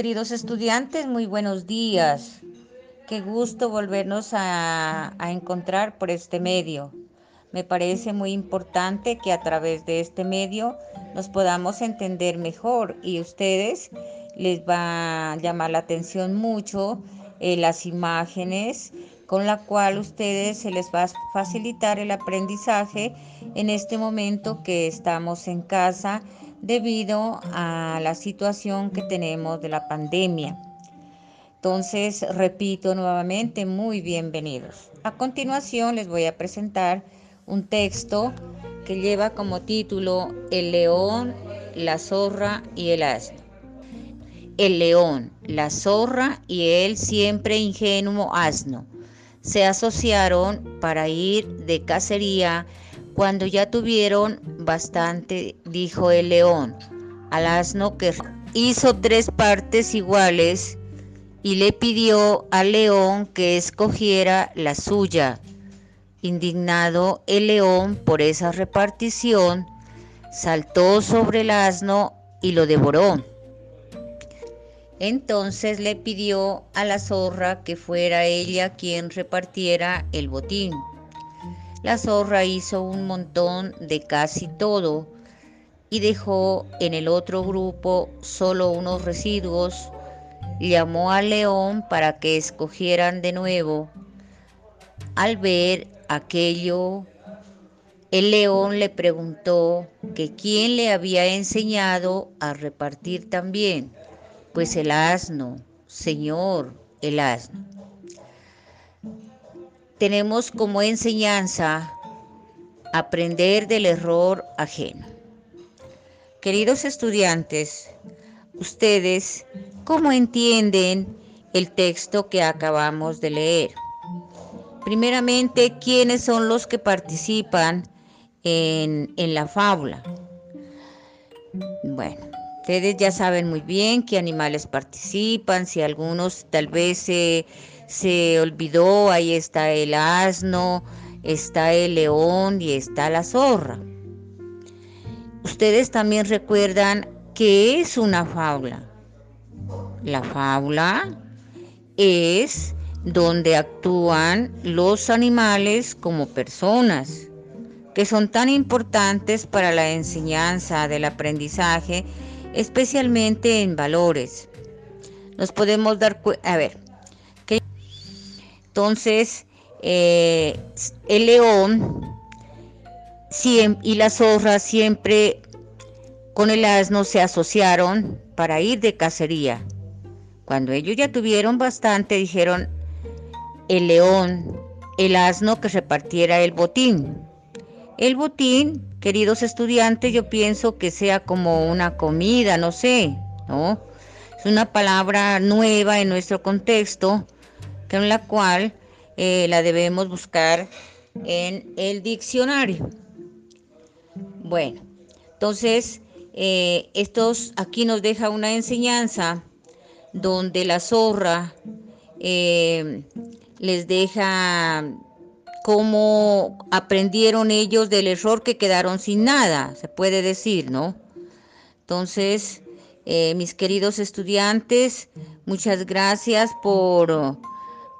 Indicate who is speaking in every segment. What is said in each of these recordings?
Speaker 1: queridos estudiantes, muy buenos días. Qué gusto volvernos a, a, encontrar por este medio. Me parece muy importante que a través de este medio nos podamos entender mejor y ustedes les va a llamar la atención mucho eh, las imágenes con la cual ustedes se les va a facilitar el aprendizaje en este momento que estamos en casa debido a la situación que tenemos de la pandemia. Entonces, repito nuevamente, muy bienvenidos. A continuación les voy a presentar un texto que lleva como título El león, la zorra y el asno. El león, la zorra y el siempre ingenuo asno se asociaron para ir de cacería cuando ya tuvieron bastante, dijo el león al asno que hizo tres partes iguales y le pidió al león que escogiera la suya. Indignado el león por esa repartición, saltó sobre el asno y lo devoró. Entonces le pidió a la zorra que fuera ella quien repartiera el botín. La zorra hizo un montón de casi todo y dejó en el otro grupo solo unos residuos. Llamó al león para que escogieran de nuevo. Al ver aquello, el león le preguntó que quién le había enseñado a repartir también. Pues el asno, Señor, el asno tenemos como enseñanza aprender del error ajeno. Queridos estudiantes, ustedes, ¿cómo entienden el texto que acabamos de leer? Primeramente, ¿quiénes son los que participan en, en la fábula? Bueno, ustedes ya saben muy bien qué animales participan, si algunos tal vez se se olvidó, ahí está el asno, está el león y está la zorra. Ustedes también recuerdan qué es una fábula. La fábula es donde actúan los animales como personas, que son tan importantes para la enseñanza del aprendizaje, especialmente en valores. Nos podemos dar cuenta, a ver, entonces, eh, el león y la zorra siempre con el asno se asociaron para ir de cacería. Cuando ellos ya tuvieron bastante, dijeron el león, el asno que repartiera el botín. El botín, queridos estudiantes, yo pienso que sea como una comida, no sé, ¿no? Es una palabra nueva en nuestro contexto con la cual eh, la debemos buscar en el diccionario. Bueno, entonces, eh, estos aquí nos deja una enseñanza donde la zorra eh, les deja cómo aprendieron ellos del error que quedaron sin nada, se puede decir, ¿no? Entonces, mis queridos estudiantes, muchas gracias por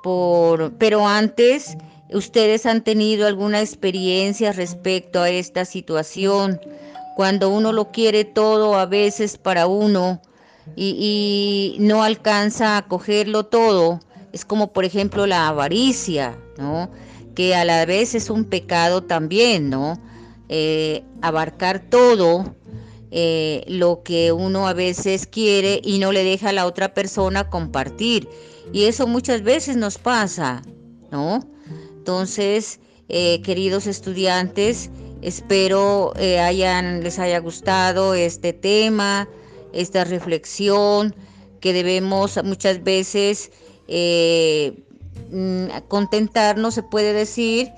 Speaker 1: por, pero antes ustedes han tenido alguna experiencia respecto a esta situación, cuando uno lo quiere todo a veces para uno y, no alcanza a cogerlo todo, es como por ejemplo la avaricia, ¿no? Que a la vez es un pecado también, ¿no? Eh, abarcar todo eh, lo que uno a veces quiere y no le deja a la otra persona compartir. Y eso muchas veces nos pasa, ¿no? Entonces, eh, queridos estudiantes, espero hayan, les haya gustado este tema, esta reflexión, que debemos muchas veces contentarnos, se puede decir,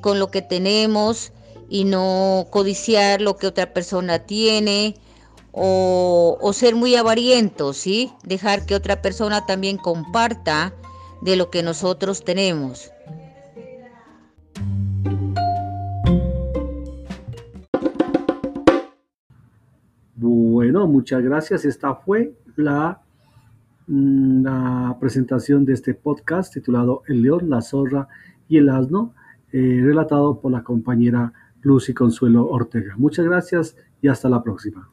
Speaker 1: con lo que tenemos y no codiciar lo que otra persona tiene o, ser muy avarientos, ¿sí? Dejar que otra persona también comparta de lo que nosotros tenemos.
Speaker 2: Bueno, muchas gracias. Esta fue la mm, la presentación de este podcast titulado El león, la zorra y el asno, eh, relatado por la compañera Lucy Consuelo Ortega. Muchas gracias y hasta la próxima.